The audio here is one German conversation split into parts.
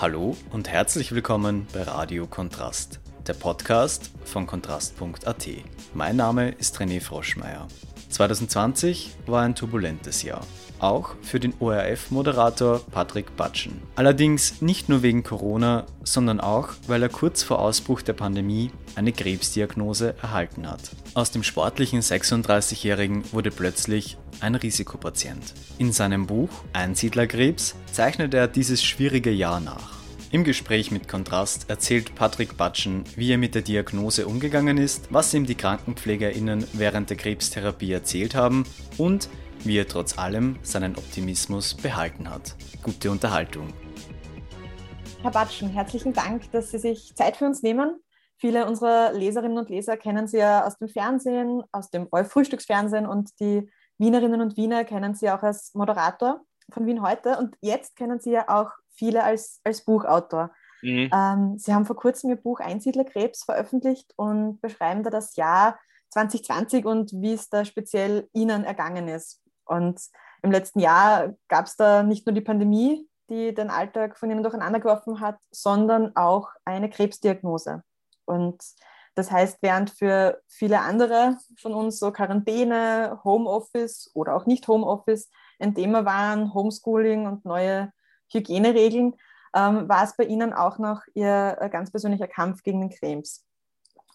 Hallo und herzlich willkommen bei Radio Kontrast, der Podcast von kontrast.at. Mein Name ist René Froschmeier. 2020 war ein turbulentes Jahr, auch für den ORF-Moderator Patrick Batschen. Allerdings nicht nur wegen Corona, sondern auch, weil er kurz vor Ausbruch der Pandemie eine Krebsdiagnose erhalten hat. Aus dem sportlichen 36-Jährigen wurde plötzlich ein Risikopatient. In seinem Buch Einsiedlerkrebs zeichnet er dieses schwierige Jahr nach. Im Gespräch mit Kontrast erzählt Patrick Batschen, wie er mit der Diagnose umgegangen ist, was ihm die KrankenpflegerInnen während der Krebstherapie erzählt haben und wie er trotz allem seinen Optimismus behalten hat. Gute Unterhaltung. Herr Batschen, herzlichen Dank, dass Sie sich Zeit für uns nehmen. Viele unserer Leserinnen und Leser kennen Sie ja aus dem Fernsehen, aus dem Frühstücksfernsehen und die Wienerinnen und Wiener kennen Sie auch als Moderator von Wien heute. Und jetzt kennen Sie ja auch viele als, als Buchautor. Mhm. Ähm, Sie haben vor kurzem Ihr Buch Einsiedlerkrebs veröffentlicht und beschreiben da das Jahr 2020 und wie es da speziell Ihnen ergangen ist. Und im letzten Jahr gab es da nicht nur die Pandemie, die den Alltag von Ihnen durcheinander geworfen hat, sondern auch eine Krebsdiagnose. Und das heißt, während für viele andere von uns so Quarantäne, Homeoffice oder auch nicht Homeoffice ein Thema waren, Homeschooling und neue Hygieneregeln, ähm, war es bei Ihnen auch noch Ihr äh, ganz persönlicher Kampf gegen den Krebs.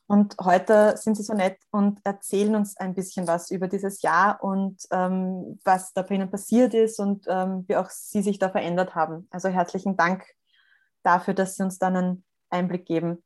Und heute sind Sie so nett und erzählen uns ein bisschen was über dieses Jahr und ähm, was da bei Ihnen passiert ist und ähm, wie auch Sie sich da verändert haben. Also herzlichen Dank dafür, dass Sie uns dann einen Einblick geben.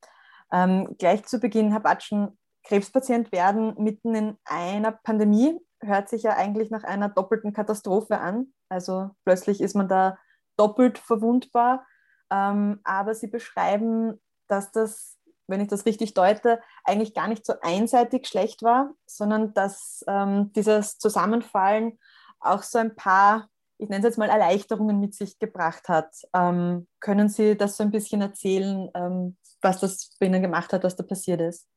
Ähm, gleich zu Beginn, Herr Batschen, Krebspatient werden mitten in einer Pandemie hört sich ja eigentlich nach einer doppelten Katastrophe an. Also plötzlich ist man da doppelt verwundbar. Ähm, aber sie beschreiben, dass das, wenn ich das richtig deute, eigentlich gar nicht so einseitig schlecht war, sondern dass ähm, dieses Zusammenfallen auch so ein paar, ich nenne es jetzt mal Erleichterungen mit sich gebracht hat. Ähm, können Sie das so ein bisschen erzählen, ähm, was das bei Ihnen gemacht hat, was da passiert ist?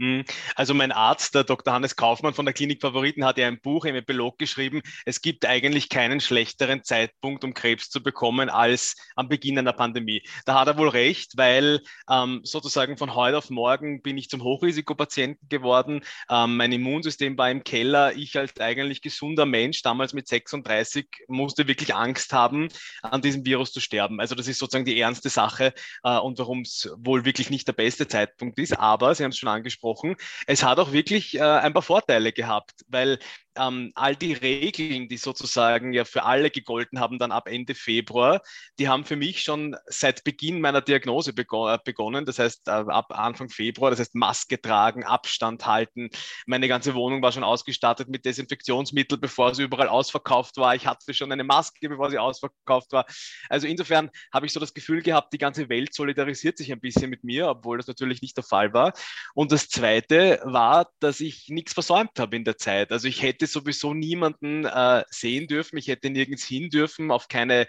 Hm. Also mein Arzt, der Dr. Hannes Kaufmann von der Klinik Favoriten, hat ja ein Buch im Epilog geschrieben, es gibt eigentlich keinen schlechteren Zeitpunkt, um Krebs zu bekommen, als am Beginn einer Pandemie. Da hat er wohl recht, weil ähm, sozusagen von heute auf morgen bin ich zum Hochrisikopatienten geworden. Ähm, mein Immunsystem war im Keller. Ich als eigentlich gesunder Mensch, damals mit 36, musste wirklich Angst haben, an diesem Virus zu sterben. Also das ist sozusagen die ernste Sache äh, und warum es wohl wirklich nicht der beste Zeitpunkt ist. Aber Sie haben es schon angesprochen, angesprochen. Es hat auch wirklich äh, ein paar Vorteile gehabt, weil ähm, all die Regeln, die sozusagen ja für alle gegolten haben, dann ab Ende Februar, die haben für mich schon seit Beginn meiner Diagnose bego äh, begonnen. Das heißt, äh, ab Anfang Februar, das heißt Maske tragen, Abstand halten. Meine ganze Wohnung war schon ausgestattet mit Desinfektionsmittel, bevor sie überall ausverkauft war. Ich hatte schon eine Maske, bevor sie ausverkauft war. Also insofern habe ich so das Gefühl gehabt, die ganze Welt solidarisiert sich ein bisschen mit mir, obwohl das natürlich nicht der Fall war. Und das Zweite war, dass ich nichts versäumt habe in der Zeit. Also ich hätte hätte sowieso niemanden äh, sehen dürfen. Ich hätte nirgends hin dürfen, auf keine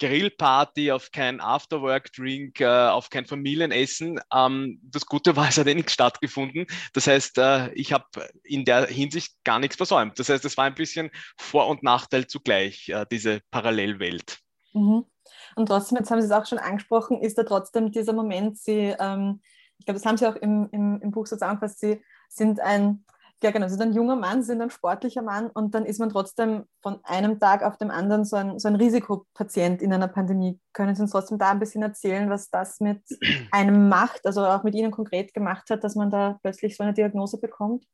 Grillparty, auf kein Afterwork-Drink, äh, auf kein Familienessen. Ähm, das Gute war, es hat eh nichts stattgefunden. Das heißt, äh, ich habe in der Hinsicht gar nichts versäumt. Das heißt, es war ein bisschen Vor- und Nachteil zugleich, äh, diese Parallelwelt. Mhm. Und trotzdem, jetzt haben Sie es auch schon angesprochen, ist da trotzdem dieser Moment, Sie, ähm, ich glaube, das haben Sie auch im, im, im Buch so zusammengefasst, Sie sind ein ja, genau. Sie sind ein junger Mann, sind ein sportlicher Mann und dann ist man trotzdem von einem Tag auf den anderen so ein, so ein Risikopatient in einer Pandemie. Können Sie uns trotzdem da ein bisschen erzählen, was das mit einem macht, also auch mit Ihnen konkret gemacht hat, dass man da plötzlich so eine Diagnose bekommt?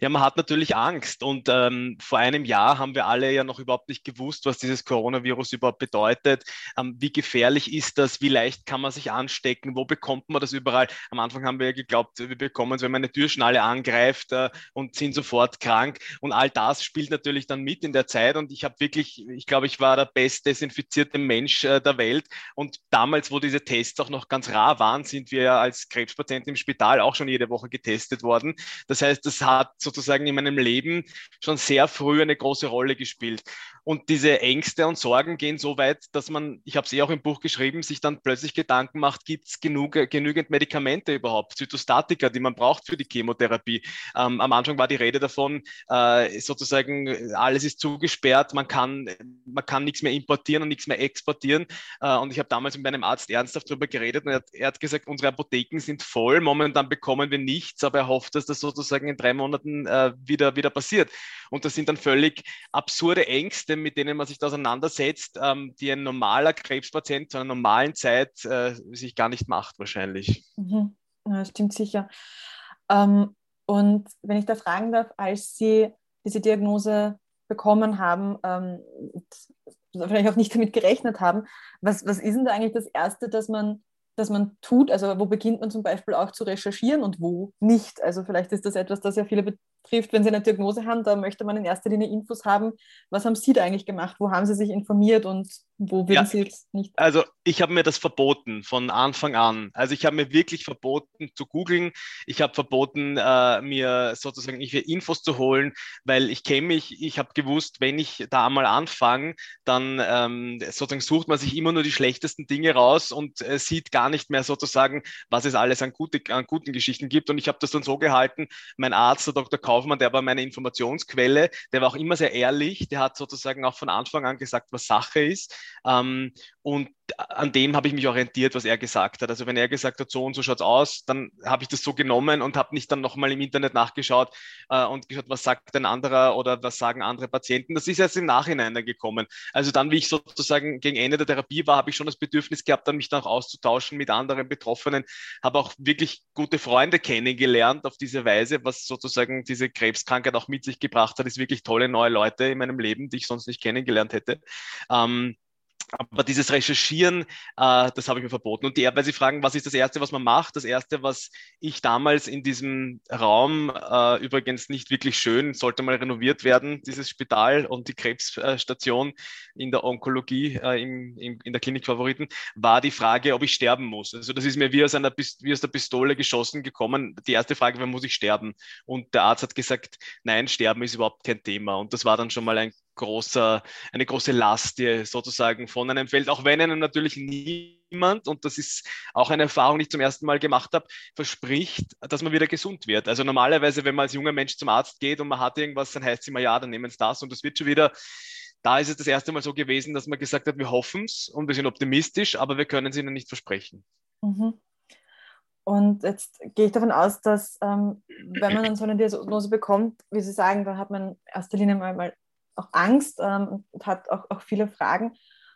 Ja, man hat natürlich Angst und ähm, vor einem Jahr haben wir alle ja noch überhaupt nicht gewusst, was dieses Coronavirus überhaupt bedeutet. Ähm, wie gefährlich ist das? Wie leicht kann man sich anstecken? Wo bekommt man das überall? Am Anfang haben wir ja geglaubt, wir bekommen es, wenn man eine Türschnalle angreift äh, und sind sofort krank. Und all das spielt natürlich dann mit in der Zeit. Und ich habe wirklich, ich glaube, ich war der best desinfizierte Mensch äh, der Welt. Und damals, wo diese Tests auch noch ganz rar waren, sind wir ja als Krebspatienten im Spital auch schon jede Woche getestet worden. Das heißt, das hat hat sozusagen in meinem Leben schon sehr früh eine große Rolle gespielt. Und diese Ängste und Sorgen gehen so weit, dass man, ich habe es eh auch im Buch geschrieben, sich dann plötzlich Gedanken macht, gibt es genügend Medikamente überhaupt, Zytostatika, die man braucht für die Chemotherapie. Ähm, am Anfang war die Rede davon, äh, sozusagen alles ist zugesperrt, man kann, man kann nichts mehr importieren und nichts mehr exportieren. Äh, und ich habe damals mit meinem Arzt ernsthaft darüber geredet und er hat, er hat gesagt, unsere Apotheken sind voll, momentan bekommen wir nichts, aber er hofft, dass das sozusagen in drei Monaten äh, wieder, wieder passiert. Und das sind dann völlig absurde Ängste, mit denen man sich da auseinandersetzt, ähm, die ein normaler Krebspatient zu einer normalen Zeit äh, sich gar nicht macht, wahrscheinlich. Mhm. Ja, stimmt sicher. Ähm, und wenn ich da fragen darf, als Sie diese Diagnose bekommen haben, ähm, vielleicht auch nicht damit gerechnet haben, was, was ist denn da eigentlich das Erste, dass man das man tut? Also wo beginnt man zum Beispiel auch zu recherchieren und wo nicht? Also vielleicht ist das etwas, das ja viele betrifft, wenn Sie eine Diagnose haben, da möchte man in erster Linie Infos haben. Was haben Sie da eigentlich gemacht? Wo haben Sie sich informiert und wo würden ja, Sie jetzt nicht? Also ich habe mir das verboten von Anfang an. Also ich habe mir wirklich verboten zu googeln. Ich habe verboten, äh, mir sozusagen Infos zu holen, weil ich kenne mich, ich habe gewusst, wenn ich da einmal anfange, dann ähm, sozusagen sucht man sich immer nur die schlechtesten Dinge raus und äh, sieht gar nicht mehr sozusagen, was es alles an, gute, an guten Geschichten gibt. Und ich habe das dann so gehalten, mein Arzt, der Dr. Kaufmann, der war meine Informationsquelle, der war auch immer sehr ehrlich, der hat sozusagen auch von Anfang an gesagt, was Sache ist. Ähm, und an dem habe ich mich orientiert, was er gesagt hat. Also wenn er gesagt hat, so und so schaut es aus, dann habe ich das so genommen und habe nicht dann nochmal im Internet nachgeschaut äh, und geschaut, was sagt ein anderer oder was sagen andere Patienten. Das ist erst im Nachhinein dann gekommen. Also dann, wie ich sozusagen gegen Ende der Therapie war, habe ich schon das Bedürfnis gehabt, dann mich dann auch auszutauschen mit anderen Betroffenen, habe auch wirklich gute Freunde kennengelernt auf diese Weise, was sozusagen diese Krebskrankheit auch mit sich gebracht hat, ist wirklich tolle neue Leute in meinem Leben, die ich sonst nicht kennengelernt hätte. Ähm, aber dieses Recherchieren, äh, das habe ich mir verboten. Und die, weil Sie fragen, was ist das Erste, was man macht? Das Erste, was ich damals in diesem Raum, äh, übrigens nicht wirklich schön, sollte mal renoviert werden, dieses Spital und die Krebsstation in der Onkologie, äh, im, im, in der Klinik Favoriten, war die Frage, ob ich sterben muss. Also das ist mir wie aus, einer, wie aus der Pistole geschossen gekommen. Die erste Frage war, muss ich sterben? Und der Arzt hat gesagt, nein, sterben ist überhaupt kein Thema. Und das war dann schon mal ein großer, eine große Last, die sozusagen von einem fällt, auch wenn einem natürlich niemand, und das ist auch eine Erfahrung, die ich zum ersten Mal gemacht habe, verspricht, dass man wieder gesund wird. Also normalerweise, wenn man als junger Mensch zum Arzt geht und man hat irgendwas, dann heißt es immer, ja, dann nehmen Sie das und das wird schon wieder. Da ist es das erste Mal so gewesen, dass man gesagt hat, wir hoffen es und wir sind optimistisch, aber wir können es Ihnen nicht versprechen. Mhm. Und jetzt gehe ich davon aus, dass ähm, wenn man dann so eine Diagnose bekommt, wie Sie sagen, dann hat man in erster Linie mal, mal auch Angst ähm, und hat auch, auch viele Fragen.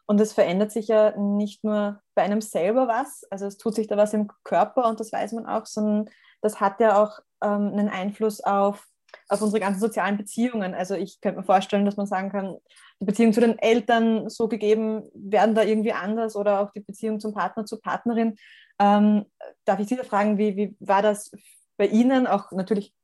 Und es verändert sich ja nicht nur bei einem selber was, also es tut sich da was im Körper und das weiß man auch, sondern das hat ja auch ähm, einen Einfluss auf, auf unsere ganzen sozialen Beziehungen. Also ich könnte mir vorstellen, dass man sagen kann, die Beziehung zu den Eltern so gegeben werden da irgendwie anders oder auch die Beziehung zum Partner, zur Partnerin. Ähm, darf ich Sie da fragen, wie, wie war das bei Ihnen, auch natürlich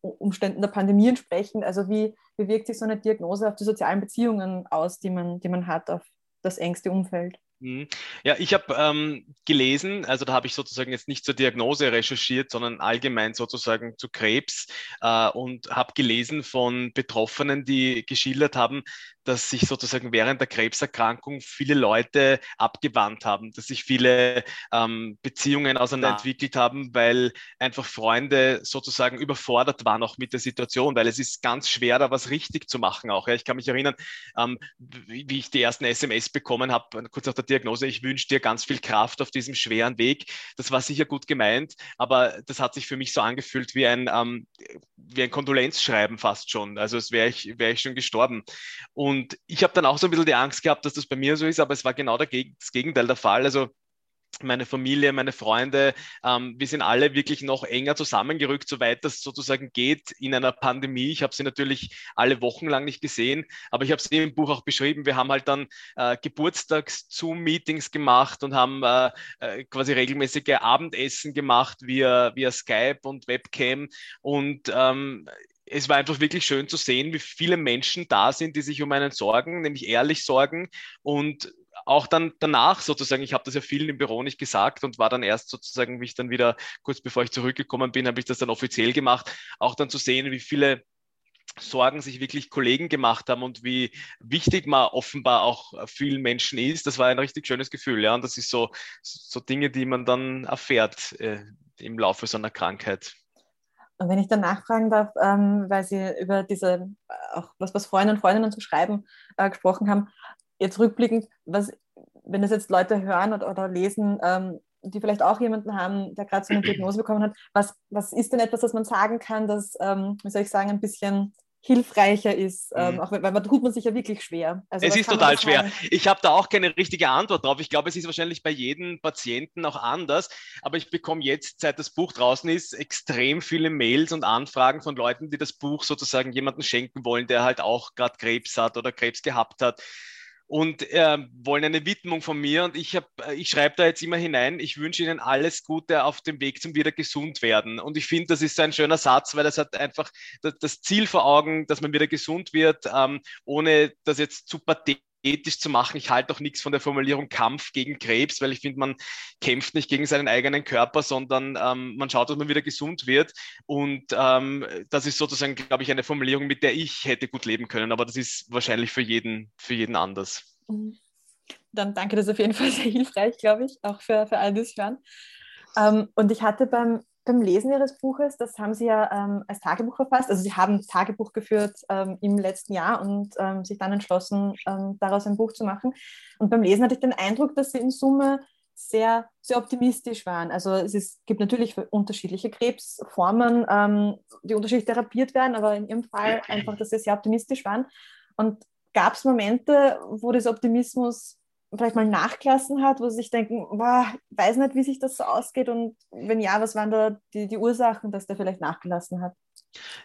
Umständen der Pandemie entsprechend? Also wie, wie wirkt sich so eine Diagnose auf die sozialen Beziehungen aus, die man, die man hat, auf das engste Umfeld? Mhm. Ja, ich habe ähm, gelesen, also da habe ich sozusagen jetzt nicht zur Diagnose recherchiert, sondern allgemein sozusagen zu Krebs äh, und habe gelesen von Betroffenen, die geschildert haben, dass sich sozusagen während der Krebserkrankung viele Leute abgewandt haben, dass sich viele ähm, Beziehungen auseinanderentwickelt haben, weil einfach Freunde sozusagen überfordert waren auch mit der Situation, weil es ist ganz schwer, da was richtig zu machen auch. Ja. Ich kann mich erinnern, ähm, wie ich die ersten SMS bekommen habe, kurz nach der Diagnose, ich wünsche dir ganz viel Kraft auf diesem schweren Weg. Das war sicher gut gemeint, aber das hat sich für mich so angefühlt wie ein, ähm, wie ein Kondolenzschreiben fast schon. Also es wäre ich, wär ich schon gestorben. Und und ich habe dann auch so ein bisschen die Angst gehabt, dass das bei mir so ist, aber es war genau das Gegenteil der Fall. Also meine Familie, meine Freunde, ähm, wir sind alle wirklich noch enger zusammengerückt, soweit das sozusagen geht in einer Pandemie. Ich habe sie natürlich alle Wochen lang nicht gesehen, aber ich habe sie im Buch auch beschrieben. Wir haben halt dann äh, Geburtstags-Zoom-Meetings gemacht und haben äh, äh, quasi regelmäßige Abendessen gemacht via, via Skype und Webcam und ähm, es war einfach wirklich schön zu sehen, wie viele Menschen da sind, die sich um einen sorgen, nämlich ehrlich sorgen und auch dann danach sozusagen, ich habe das ja vielen im Büro nicht gesagt und war dann erst sozusagen, wie ich dann wieder, kurz bevor ich zurückgekommen bin, habe ich das dann offiziell gemacht, auch dann zu sehen, wie viele Sorgen sich wirklich Kollegen gemacht haben und wie wichtig man offenbar auch vielen Menschen ist. Das war ein richtig schönes Gefühl, ja. Und das ist so, so Dinge, die man dann erfährt äh, im Laufe so einer Krankheit. Und wenn ich dann nachfragen darf, ähm, weil Sie über diese, äh, auch was, was Freunde und Freundinnen zu schreiben äh, gesprochen haben, jetzt rückblickend, was, wenn das jetzt Leute hören oder, oder lesen, ähm, die vielleicht auch jemanden haben, der gerade so eine Diagnose bekommen hat, was, was ist denn etwas, das man sagen kann, das, ähm, wie soll ich sagen, ein bisschen hilfreicher ist, ähm, mhm. auch weil, weil man tut man sich ja wirklich schwer. Also, es ist total schwer. Sagen? Ich habe da auch keine richtige Antwort drauf. Ich glaube, es ist wahrscheinlich bei jedem Patienten auch anders, aber ich bekomme jetzt, seit das Buch draußen ist, extrem viele Mails und Anfragen von Leuten, die das Buch sozusagen jemandem schenken wollen, der halt auch gerade Krebs hat oder Krebs gehabt hat und äh, wollen eine Widmung von mir. Und ich, äh, ich schreibe da jetzt immer hinein, ich wünsche Ihnen alles Gute auf dem Weg zum wieder gesund werden. Und ich finde, das ist ein schöner Satz, weil das hat einfach das, das Ziel vor Augen, dass man wieder gesund wird, ähm, ohne das jetzt zu pathetisch ethisch zu machen. Ich halte auch nichts von der Formulierung Kampf gegen Krebs, weil ich finde, man kämpft nicht gegen seinen eigenen Körper, sondern ähm, man schaut, dass man wieder gesund wird. Und ähm, das ist sozusagen, glaube ich, eine Formulierung, mit der ich hätte gut leben können. Aber das ist wahrscheinlich für jeden, für jeden anders. Mhm. Dann danke, das ist auf jeden Fall sehr hilfreich, glaube ich, auch für, für alle, die hören. Ähm, und ich hatte beim beim Lesen Ihres Buches, das haben Sie ja ähm, als Tagebuch verfasst. Also Sie haben Tagebuch geführt ähm, im letzten Jahr und ähm, sich dann entschlossen, ähm, daraus ein Buch zu machen. Und beim Lesen hatte ich den Eindruck, dass Sie in Summe sehr, sehr optimistisch waren. Also es ist, gibt natürlich unterschiedliche Krebsformen, ähm, die unterschiedlich therapiert werden, aber in Ihrem Fall einfach, dass Sie sehr optimistisch waren. Und gab es Momente, wo dieser Optimismus vielleicht mal nachgelassen hat, wo sie sich denken, boah, weiß nicht, wie sich das so ausgeht und wenn ja, was waren da die, die Ursachen, dass der vielleicht nachgelassen hat?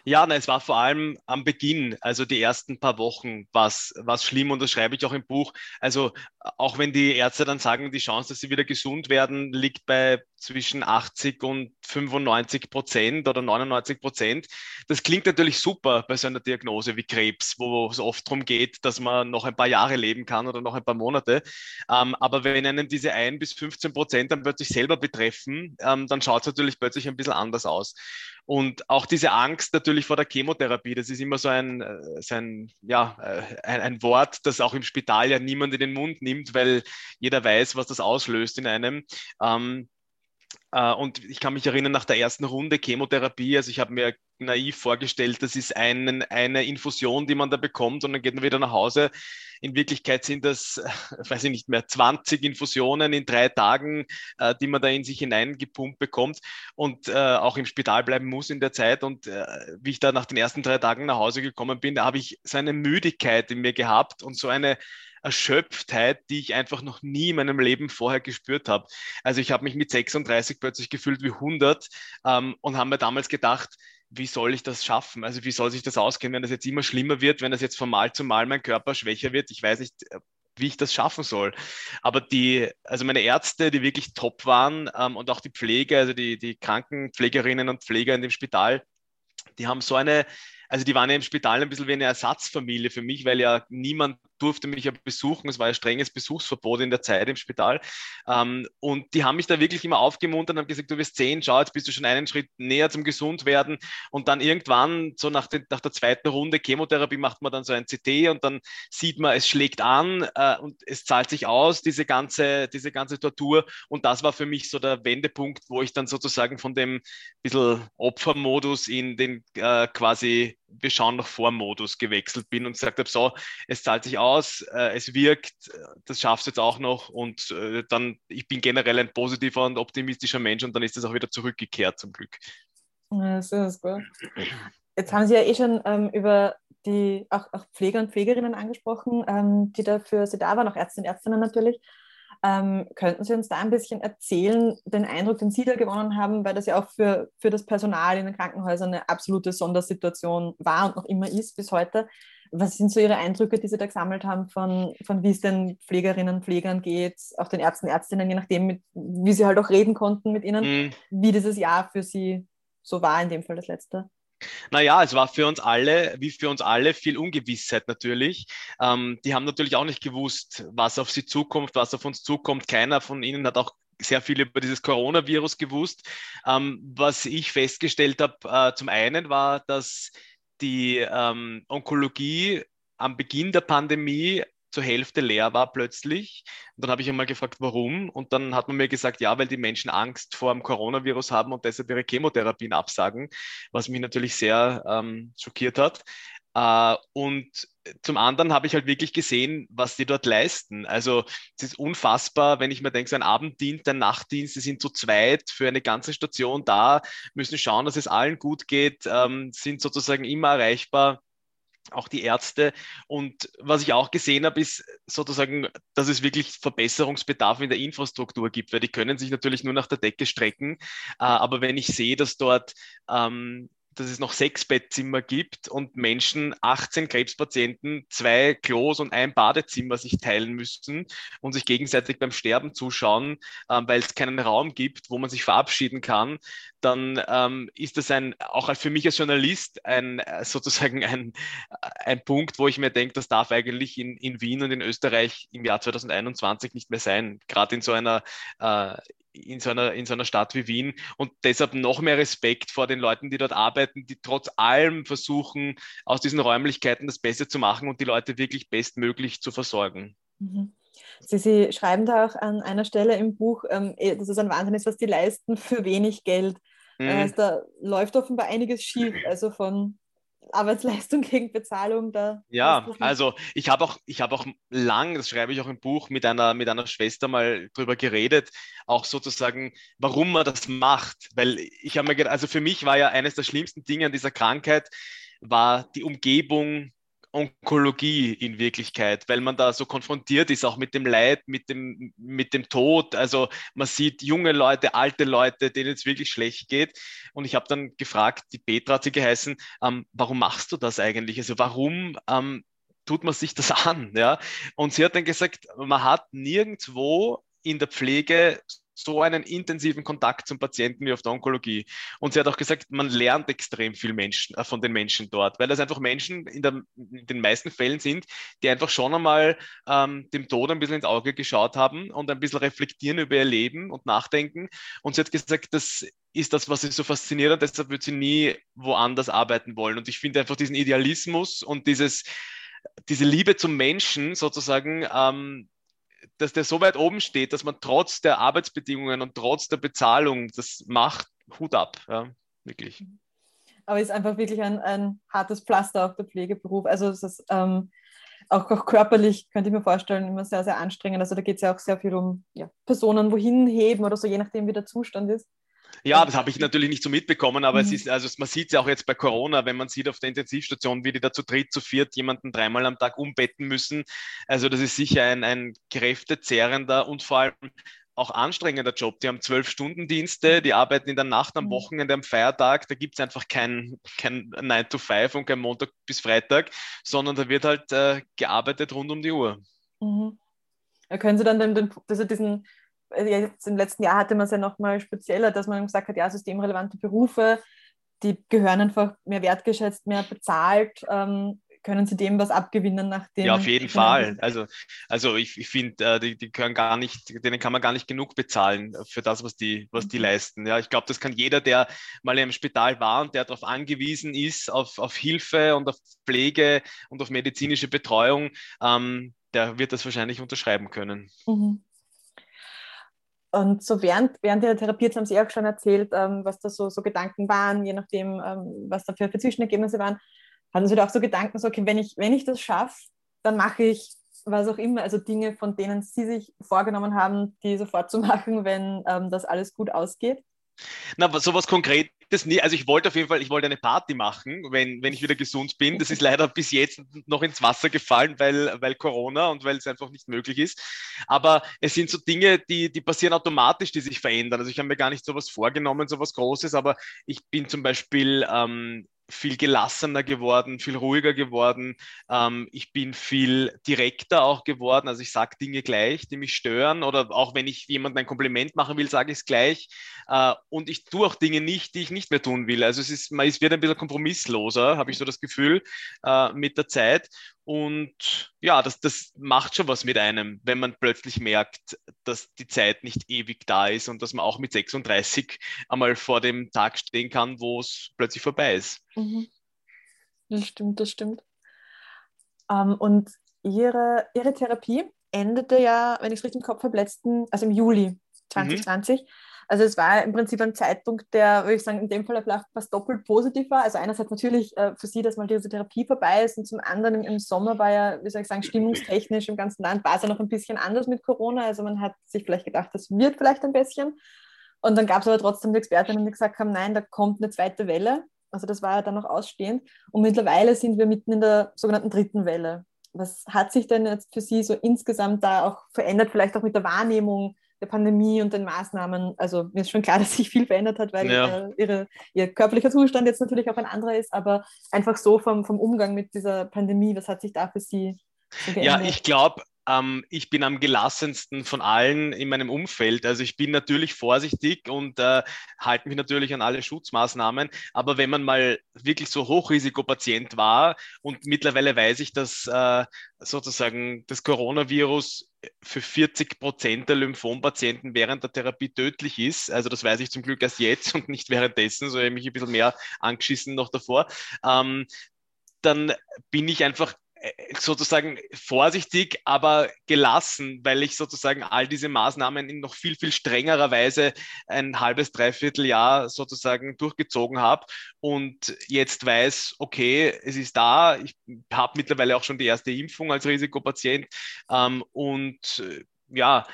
Ja, nein, es war vor allem am Beginn, also die ersten paar Wochen, was, was schlimm und das schreibe ich auch im Buch. Also auch wenn die Ärzte dann sagen, die Chance, dass sie wieder gesund werden, liegt bei zwischen 80 und 95 Prozent oder 99 Prozent. Das klingt natürlich super bei so einer Diagnose wie Krebs, wo es oft darum geht, dass man noch ein paar Jahre leben kann oder noch ein paar Monate. Ähm, aber wenn einen diese 1 bis 15 Prozent dann plötzlich selber betreffen, ähm, dann schaut es natürlich plötzlich ein bisschen anders aus. Und auch diese Angst natürlich vor der Chemotherapie, das ist immer so ein, äh, so ein, ja, äh, ein, ein, Wort, das auch im Spital ja niemand in den Mund nimmt, weil jeder weiß, was das auslöst in einem. Ähm, äh, und ich kann mich erinnern, nach der ersten Runde Chemotherapie, also ich habe mir naiv vorgestellt, das ist ein, eine Infusion, die man da bekommt und dann geht man wieder nach Hause. In Wirklichkeit sind das, weiß ich nicht mehr, 20 Infusionen in drei Tagen, äh, die man da in sich hineingepumpt bekommt und äh, auch im Spital bleiben muss in der Zeit. Und äh, wie ich da nach den ersten drei Tagen nach Hause gekommen bin, da habe ich so eine Müdigkeit in mir gehabt und so eine Erschöpftheit, die ich einfach noch nie in meinem Leben vorher gespürt habe. Also ich habe mich mit 36 plötzlich gefühlt wie 100 ähm, und habe mir damals gedacht, wie soll ich das schaffen? Also wie soll sich das ausgehen, wenn das jetzt immer schlimmer wird, wenn das jetzt von Mal zu Mal mein Körper schwächer wird? Ich weiß nicht, äh, wie ich das schaffen soll. Aber die, also meine Ärzte, die wirklich top waren ähm, und auch die Pflege, also die, die Krankenpflegerinnen und Pfleger in dem Spital, die haben so eine also die waren ja im Spital ein bisschen wie eine Ersatzfamilie für mich, weil ja niemand durfte mich ja besuchen. Es war ein strenges Besuchsverbot in der Zeit im Spital. Ähm, und die haben mich da wirklich immer aufgemuntert und haben gesagt, du wirst sehen, schau, jetzt bist du schon einen Schritt näher zum Gesundwerden. Und dann irgendwann, so nach, den, nach der zweiten Runde Chemotherapie, macht man dann so ein CT und dann sieht man, es schlägt an äh, und es zahlt sich aus, diese ganze, diese ganze Tortur. Und das war für mich so der Wendepunkt, wo ich dann sozusagen von dem bisschen Opfermodus in den äh, quasi wir schauen nach Vor-Modus gewechselt bin und gesagt habe, so, es zahlt sich aus, äh, es wirkt, das schaffst du jetzt auch noch und äh, dann, ich bin generell ein positiver und optimistischer Mensch und dann ist das auch wieder zurückgekehrt zum Glück. Ja, das ist gut. Jetzt haben Sie ja eh schon ähm, über die auch, auch, Pfleger und Pflegerinnen angesprochen, ähm, die dafür Sie da waren, auch Ärzte und Ärztinnen natürlich. Ähm, könnten Sie uns da ein bisschen erzählen, den Eindruck, den Sie da gewonnen haben, weil das ja auch für, für das Personal in den Krankenhäusern eine absolute Sondersituation war und noch immer ist bis heute. Was sind so Ihre Eindrücke, die Sie da gesammelt haben, von, von wie es den Pflegerinnen und Pflegern geht, auch den Ärzten und Ärztinnen, je nachdem, mit, wie Sie halt auch reden konnten mit ihnen, mhm. wie dieses Jahr für Sie so war, in dem Fall das letzte? Naja, es war für uns alle, wie für uns alle, viel Ungewissheit natürlich. Ähm, die haben natürlich auch nicht gewusst, was auf sie zukommt, was auf uns zukommt. Keiner von ihnen hat auch sehr viel über dieses Coronavirus gewusst. Ähm, was ich festgestellt habe, äh, zum einen war, dass die ähm, Onkologie am Beginn der Pandemie zur Hälfte leer war plötzlich. Und dann habe ich einmal gefragt, warum. Und dann hat man mir gesagt, ja, weil die Menschen Angst vor dem Coronavirus haben und deshalb ihre Chemotherapien absagen, was mich natürlich sehr ähm, schockiert hat. Äh, und zum anderen habe ich halt wirklich gesehen, was die dort leisten. Also es ist unfassbar, wenn ich mir denke, so ein Abenddienst, ein Nachtdienst, die sind zu zweit für eine ganze Station da, müssen schauen, dass es allen gut geht, ähm, sind sozusagen immer erreichbar auch die Ärzte. Und was ich auch gesehen habe, ist sozusagen, dass es wirklich Verbesserungsbedarf in der Infrastruktur gibt, weil die können sich natürlich nur nach der Decke strecken. Äh, aber wenn ich sehe, dass dort ähm, dass es noch sechs Bettzimmer gibt und Menschen, 18 Krebspatienten, zwei Klos und ein Badezimmer sich teilen müssen und sich gegenseitig beim Sterben zuschauen, ähm, weil es keinen Raum gibt, wo man sich verabschieden kann, dann ähm, ist das ein, auch für mich als Journalist ein äh, sozusagen ein, ein Punkt, wo ich mir denke, das darf eigentlich in, in Wien und in Österreich im Jahr 2021 nicht mehr sein. Gerade in so einer äh, in so, einer, in so einer Stadt wie Wien und deshalb noch mehr Respekt vor den Leuten, die dort arbeiten, die trotz allem versuchen, aus diesen Räumlichkeiten das Beste zu machen und die Leute wirklich bestmöglich zu versorgen. Mhm. Sie, Sie, schreiben da auch an einer Stelle im Buch, ähm, eh, dass es ein Wahnsinn ist, was die leisten für wenig Geld. Mhm. Also da läuft offenbar einiges schief, also von Arbeitsleistung gegen Bezahlung da. Ja, also ich habe auch, ich habe auch lang, das schreibe ich auch im Buch, mit einer, mit einer Schwester mal drüber geredet, auch sozusagen, warum man das macht. Weil ich habe mir gedacht, also für mich war ja eines der schlimmsten Dinge an dieser Krankheit, war die Umgebung Onkologie in Wirklichkeit, weil man da so konfrontiert ist, auch mit dem Leid, mit dem, mit dem Tod. Also man sieht junge Leute, alte Leute, denen es wirklich schlecht geht. Und ich habe dann gefragt, die Petra hat sie geheißen, ähm, warum machst du das eigentlich? Also warum ähm, tut man sich das an? Ja? Und sie hat dann gesagt, man hat nirgendwo in der Pflege so einen intensiven Kontakt zum Patienten wie auf der Onkologie. Und sie hat auch gesagt, man lernt extrem viel Menschen, äh, von den Menschen dort, weil das einfach Menschen in, der, in, den meisten Fällen sind, die einfach schon einmal ähm, dem Tod ein bisschen ins Auge geschaut haben und ein bisschen reflektieren über ihr Leben und nachdenken. Und sie hat gesagt, das ist das, was sie so fasziniert hat, deshalb wird sie nie woanders arbeiten wollen. Und ich finde einfach diesen Idealismus und dieses, diese Liebe zum Menschen sozusagen, ähm, dass der so weit oben steht, dass man trotz der Arbeitsbedingungen und trotz der Bezahlung das macht, Hut ab, ja, wirklich. Aber es ist einfach wirklich ein, ein hartes Pflaster auf der Pflegeberuf. Also es ist ähm, auch, auch, körperlich, könnte ich mir vorstellen, immer sehr, sehr anstrengend. Also da geht es ja auch sehr viel um ja, Personen wohin heben oder so, je nachdem, wie der Zustand ist. Ja, das habe ich natürlich nicht so mitbekommen, aber mhm. es ist, also man sieht es ja auch jetzt bei Corona, wenn man sieht auf der Intensivstation, wie die da zu dritt, zu viert jemanden dreimal am Tag umbetten müssen. Also das ist sicher ein, ein kräftezehrender und vor allem auch anstrengender Job. Die haben zwölf Stunden Dienste, die arbeiten in der Nacht, am mhm. Wochenende, am Feiertag. Da gibt es einfach kein, kein 9 to 5 und kein Montag bis Freitag, sondern da wird halt äh, gearbeitet rund um die Uhr. Mhm. können Sie dann den, den, also diesen jetzt im letzten Jahr hatte man es ja nochmal spezieller, dass man gesagt hat, ja, systemrelevante Berufe, die gehören einfach mehr wertgeschätzt, mehr bezahlt. Ähm, können sie dem was abgewinnen nach dem? Ja, auf jeden Fall. Also, also ich, ich finde, äh, die, die können gar nicht, denen kann man gar nicht genug bezahlen für das, was die, was die mhm. leisten. Ja, ich glaube, das kann jeder, der mal im Spital war und der darauf angewiesen ist, auf, auf Hilfe und auf Pflege und auf medizinische Betreuung, ähm, der wird das wahrscheinlich unterschreiben können. Mhm. Und so während, während der Therapie, jetzt haben Sie auch schon erzählt, ähm, was da so, so Gedanken waren, je nachdem, ähm, was da für, für Zwischenergebnisse waren, hatten Sie da auch so Gedanken, so, okay, wenn ich, wenn ich das schaffe, dann mache ich was auch immer, also Dinge, von denen Sie sich vorgenommen haben, die sofort zu machen, wenn ähm, das alles gut ausgeht? Na, sowas Konkretes nie. Also ich wollte auf jeden Fall, ich wollte eine Party machen, wenn, wenn ich wieder gesund bin. Das ist leider bis jetzt noch ins Wasser gefallen, weil, weil Corona und weil es einfach nicht möglich ist. Aber es sind so Dinge, die, die passieren automatisch, die sich verändern. Also ich habe mir gar nicht sowas vorgenommen, sowas Großes, aber ich bin zum Beispiel ähm, viel gelassener geworden, viel ruhiger geworden. Ähm, ich bin viel direkter auch geworden. Also ich sage Dinge gleich, die mich stören. Oder auch wenn ich jemandem ein Kompliment machen will, sage ich es gleich. Äh, und ich tue auch Dinge nicht, die ich nicht mehr tun will. Also es, ist, man ist, wird ein bisschen kompromissloser, habe ich so das Gefühl, äh, mit der Zeit. Und ja, das, das macht schon was mit einem, wenn man plötzlich merkt, dass die Zeit nicht ewig da ist und dass man auch mit 36 einmal vor dem Tag stehen kann, wo es plötzlich vorbei ist. Mhm. Das stimmt, das stimmt. Ähm, und ihre, ihre Therapie endete ja, wenn ich es richtig im Kopf habe, letzten, also im Juli 2020. Mhm. Also es war im Prinzip ein Zeitpunkt, der, würde ich sagen, in dem Fall fast doppelt positiv war. Also einerseits natürlich äh, für sie, dass mal diese Therapie vorbei ist und zum anderen im, im, Sommer war ja, wie soll ich sagen, stimmungstechnisch im ganzen Land war es ja noch ein bisschen anders mit Corona. Also man hat sich vielleicht gedacht, das wird vielleicht ein bisschen. Und dann gab es aber trotzdem die Expertinnen, die gesagt haben, nein, da kommt eine zweite Welle. Also das war ja dann noch ausstehend. Und mittlerweile sind wir mitten in der sogenannten dritten Welle. Was hat sich denn jetzt für Sie so insgesamt da auch verändert, vielleicht auch mit der Wahrnehmung der Pandemie und den Maßnahmen. Also mir ist schon klar, dass sich viel verändert hat, weil ja. äh, ihre, ihr körperlicher Zustand jetzt natürlich auch ein anderer ist, aber einfach so vom, vom Umgang mit dieser Pandemie, was hat sich da für Sie so geändert? Ja, ich glaube, ähm, ich bin am gelassensten von allen in meinem Umfeld. Also ich bin natürlich vorsichtig und äh, halte mich natürlich an alle Schutzmaßnahmen. Aber wenn man mal wirklich so Hochrisikopatient war und mittlerweile weiß ich, dass äh, sozusagen das Coronavirus für 40 Prozent der Lymphompatienten während der Therapie tödlich ist. Also das weiß ich zum Glück erst jetzt und nicht währenddessen, so habe ich mich ein bisschen mehr angeschissen noch davor. Ähm, dann bin ich einfach sozusagen vorsichtig, aber gelassen, weil ich sozusagen all diese Maßnahmen in noch viel, viel strengerer Weise ein halbes, dreiviertel Jahr sozusagen durchgezogen habe und jetzt weiß, okay, es ist da, ich habe mittlerweile auch schon die erste Impfung als Risikopatient ähm, und äh, ja,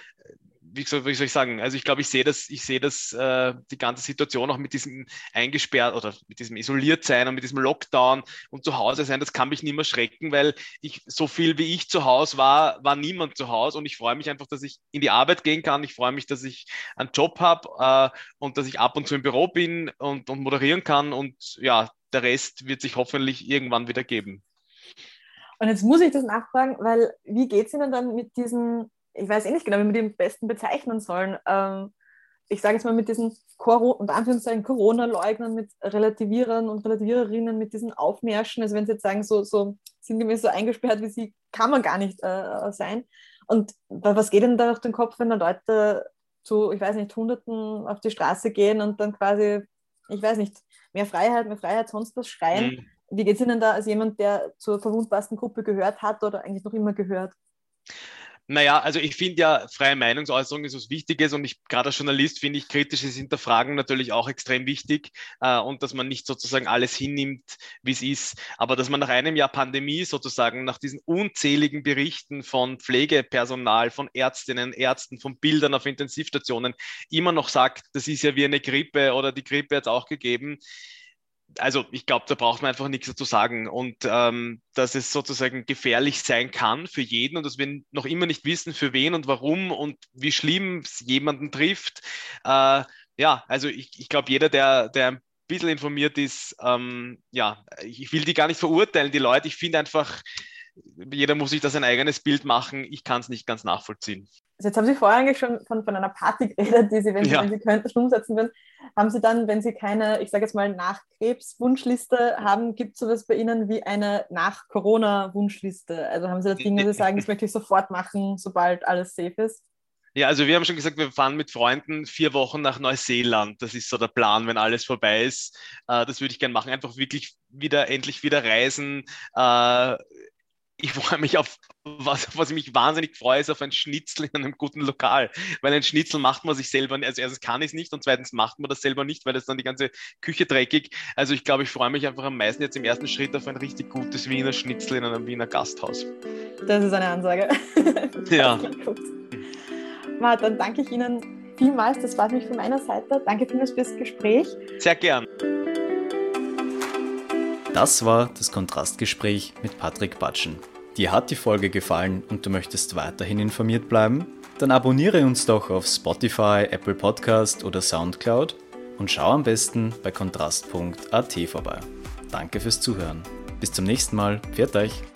wie soll, wie soll, ich sagen, also ich glaube, ich sehe das, ich sehe das, äh, die ganze Situation auch mit diesem eingesperrt oder mit diesem isoliert sein und mit diesem Lockdown und zu Hause sein, das kann mich nicht mehr schrecken, weil ich so viel wie ich zu Hause war, war niemand zu Hause und ich freue mich einfach, dass ich in die Arbeit gehen kann. Ich freue mich, dass ich einen Job habe äh, und dass ich ab und zu im Büro bin und, und moderieren kann und ja, der Rest wird sich hoffentlich irgendwann wieder geben. Und jetzt muss ich das nachfragen, weil wie geht es Ihnen dann mit diesen ich weiß eh nicht genau, wie wir die am besten bezeichnen sollen. Ähm, ich sage jetzt mal mit diesen Corona-Leugnern, mit Relativierern und Relativiererinnen, mit diesen Aufmärschen, also wenn Sie jetzt sagen, so, so sinngemäß so eingesperrt wie Sie, kann man gar nicht äh, sein. Und was geht denn da durch den Kopf, wenn da Leute zu, ich weiß nicht, Hunderten auf die Straße gehen und dann quasi, ich weiß nicht, mehr Freiheit, mehr Freiheit, sonst was schreien? Mhm. Wie geht es Ihnen da als jemand, der zur verwundbarsten Gruppe gehört hat oder eigentlich noch immer gehört? Naja, also ich finde ja, freie Meinungsäußerung ist was Wichtiges und ich, gerade als Journalist finde ich kritisches Hinterfragen natürlich auch extrem wichtig äh, und dass man nicht sozusagen alles hinnimmt, wie es ist, aber dass man nach einem Jahr Pandemie sozusagen, nach diesen unzähligen Berichten von Pflegepersonal, von Ärztinnen, Ärzten, von Bildern auf Intensivstationen immer noch sagt, das ist ja wie eine Grippe oder die Grippe hat es auch gegeben also ich glaube, da braucht man einfach nichts dazu sagen. Und ähm, dass es sozusagen gefährlich sein kann für jeden und dass wir noch immer nicht wissen, für wen und warum und wie schlimm es jemanden trifft. Äh, ja, also ich, ich glaube, jeder, der, der ein bisschen informiert ist, ähm, ja, ich will die gar nicht verurteilen, die Leute. Ich finde einfach, jeder muss sich da sein eigenes Bild machen. Ich kann es nicht ganz nachvollziehen. Also jetzt haben Sie vorher eigentlich schon von, von einer Party geredet, die Sie, wenn Sie, ja. wenn Sie könnten, umsetzen würden. Haben Sie dann, wenn Sie keine, ich sage jetzt mal, Nach-Krebs-Wunschliste haben, gibt es sowas bei Ihnen wie eine Nach-Corona-Wunschliste? Also haben Sie da Dinge, wo Sie sagen, das möchte ich sofort machen, sobald alles safe ist? Ja, also wir haben schon gesagt, wir fahren mit Freunden vier Wochen nach Neuseeland. Das ist so der Plan, wenn alles vorbei ist. Äh, das würde ich gerne machen. Einfach wirklich wieder, endlich wieder reisen, äh, ich freue mich auf, was, was ich mich wahnsinnig freue, ist auf ein Schnitzel in einem guten Lokal. Weil ein Schnitzel macht man sich selber, also erstens kann ich es nicht und zweitens macht man das selber nicht, weil das dann die ganze Küche dreckig. Also ich glaube, ich freue mich einfach am meisten jetzt im ersten Schritt auf ein richtig gutes Wiener Schnitzel in einem Wiener Gasthaus. Das ist eine Ansage. Ja. Mart, dann danke ich Ihnen vielmals. Das war es mich von meiner Seite. Danke vielmals fürs Gespräch. Sehr gern. Das war das Kontrastgespräch mit Patrick Batschen. Dir hat die Folge gefallen und du möchtest weiterhin informiert bleiben? Dann abonniere uns doch auf Spotify, Apple Podcast oder Soundcloud und schau am besten bei kontrast.at vorbei. Danke fürs Zuhören. Bis zum nächsten Mal. Pfiat euch!